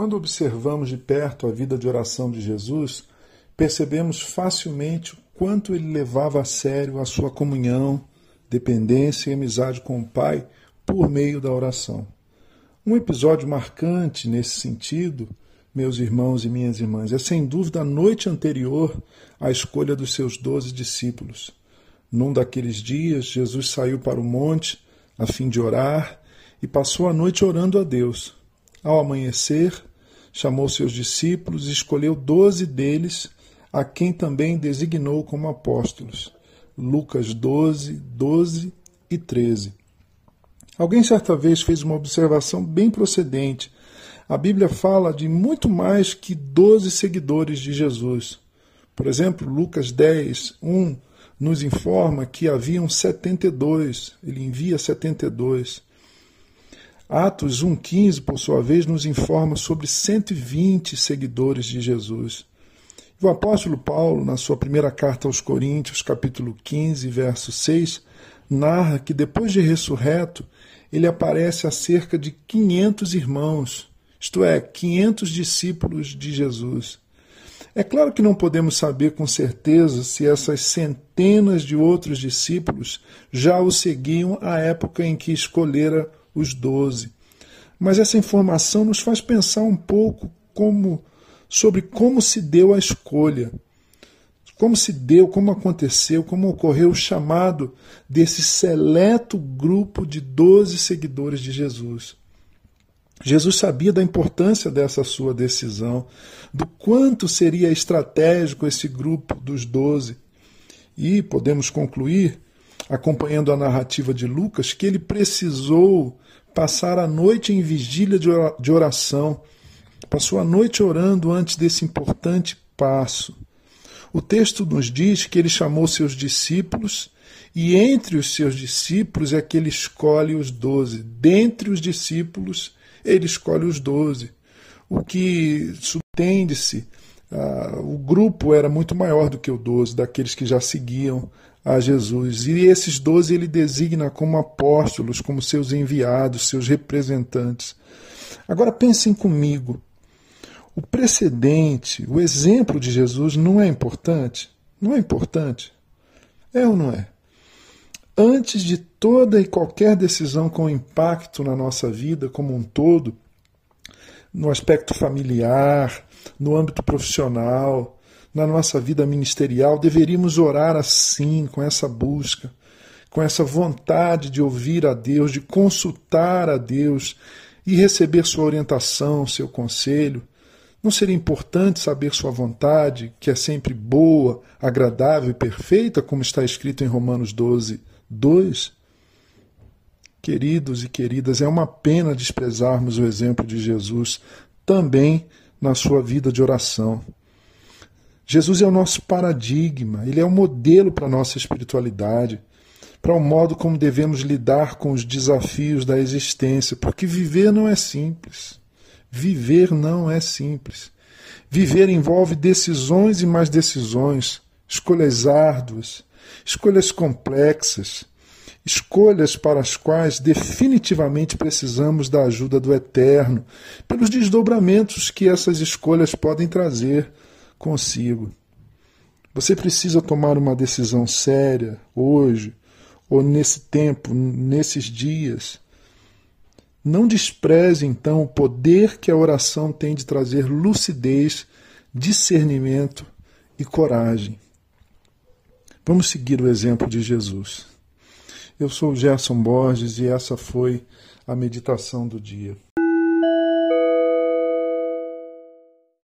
Quando observamos de perto a vida de oração de Jesus, percebemos facilmente o quanto ele levava a sério a sua comunhão, dependência e amizade com o Pai por meio da oração. Um episódio marcante nesse sentido, meus irmãos e minhas irmãs, é sem dúvida a noite anterior à escolha dos seus doze discípulos. Num daqueles dias, Jesus saiu para o monte a fim de orar e passou a noite orando a Deus. Ao amanhecer, chamou seus discípulos e escolheu doze deles, a quem também designou como apóstolos. Lucas 12, 12 e 13. Alguém certa vez fez uma observação bem procedente. A Bíblia fala de muito mais que doze seguidores de Jesus. Por exemplo, Lucas 10, 1 nos informa que haviam 72, ele envia 72. Atos 1,15, por sua vez, nos informa sobre 120 seguidores de Jesus. O apóstolo Paulo, na sua primeira carta aos Coríntios, capítulo 15, verso 6, narra que depois de ressurreto, ele aparece a cerca de 500 irmãos, isto é, 500 discípulos de Jesus. É claro que não podemos saber com certeza se essas centenas de outros discípulos já o seguiam à época em que escolhera os doze. Mas essa informação nos faz pensar um pouco como sobre como se deu a escolha, como se deu, como aconteceu, como ocorreu o chamado desse seleto grupo de doze seguidores de Jesus. Jesus sabia da importância dessa sua decisão, do quanto seria estratégico esse grupo dos doze. E podemos concluir, acompanhando a narrativa de Lucas, que ele precisou passar a noite em vigília de oração Passou a noite orando antes desse importante passo. O texto nos diz que ele chamou seus discípulos e entre os seus discípulos é que ele escolhe os doze. Dentre os discípulos, ele escolhe os doze. O que subtende-se, uh, o grupo era muito maior do que o doze, daqueles que já seguiam a Jesus. E esses doze ele designa como apóstolos, como seus enviados, seus representantes. Agora pensem comigo. O precedente, o exemplo de Jesus não é importante? Não é importante? É ou não é? Antes de toda e qualquer decisão com impacto na nossa vida como um todo, no aspecto familiar, no âmbito profissional, na nossa vida ministerial, deveríamos orar assim, com essa busca, com essa vontade de ouvir a Deus, de consultar a Deus e receber sua orientação, seu conselho, não seria importante saber sua vontade, que é sempre boa, agradável e perfeita, como está escrito em Romanos 12, 2? Queridos e queridas, é uma pena desprezarmos o exemplo de Jesus também na sua vida de oração. Jesus é o nosso paradigma, ele é o modelo para a nossa espiritualidade, para o modo como devemos lidar com os desafios da existência, porque viver não é simples. Viver não é simples. Viver envolve decisões e mais decisões, escolhas árduas, escolhas complexas, escolhas para as quais definitivamente precisamos da ajuda do Eterno, pelos desdobramentos que essas escolhas podem trazer consigo. Você precisa tomar uma decisão séria hoje, ou nesse tempo, nesses dias não despreze, então, o poder que a oração tem de trazer lucidez, discernimento e coragem. Vamos seguir o exemplo de Jesus. Eu sou Gerson Borges e essa foi a meditação do dia.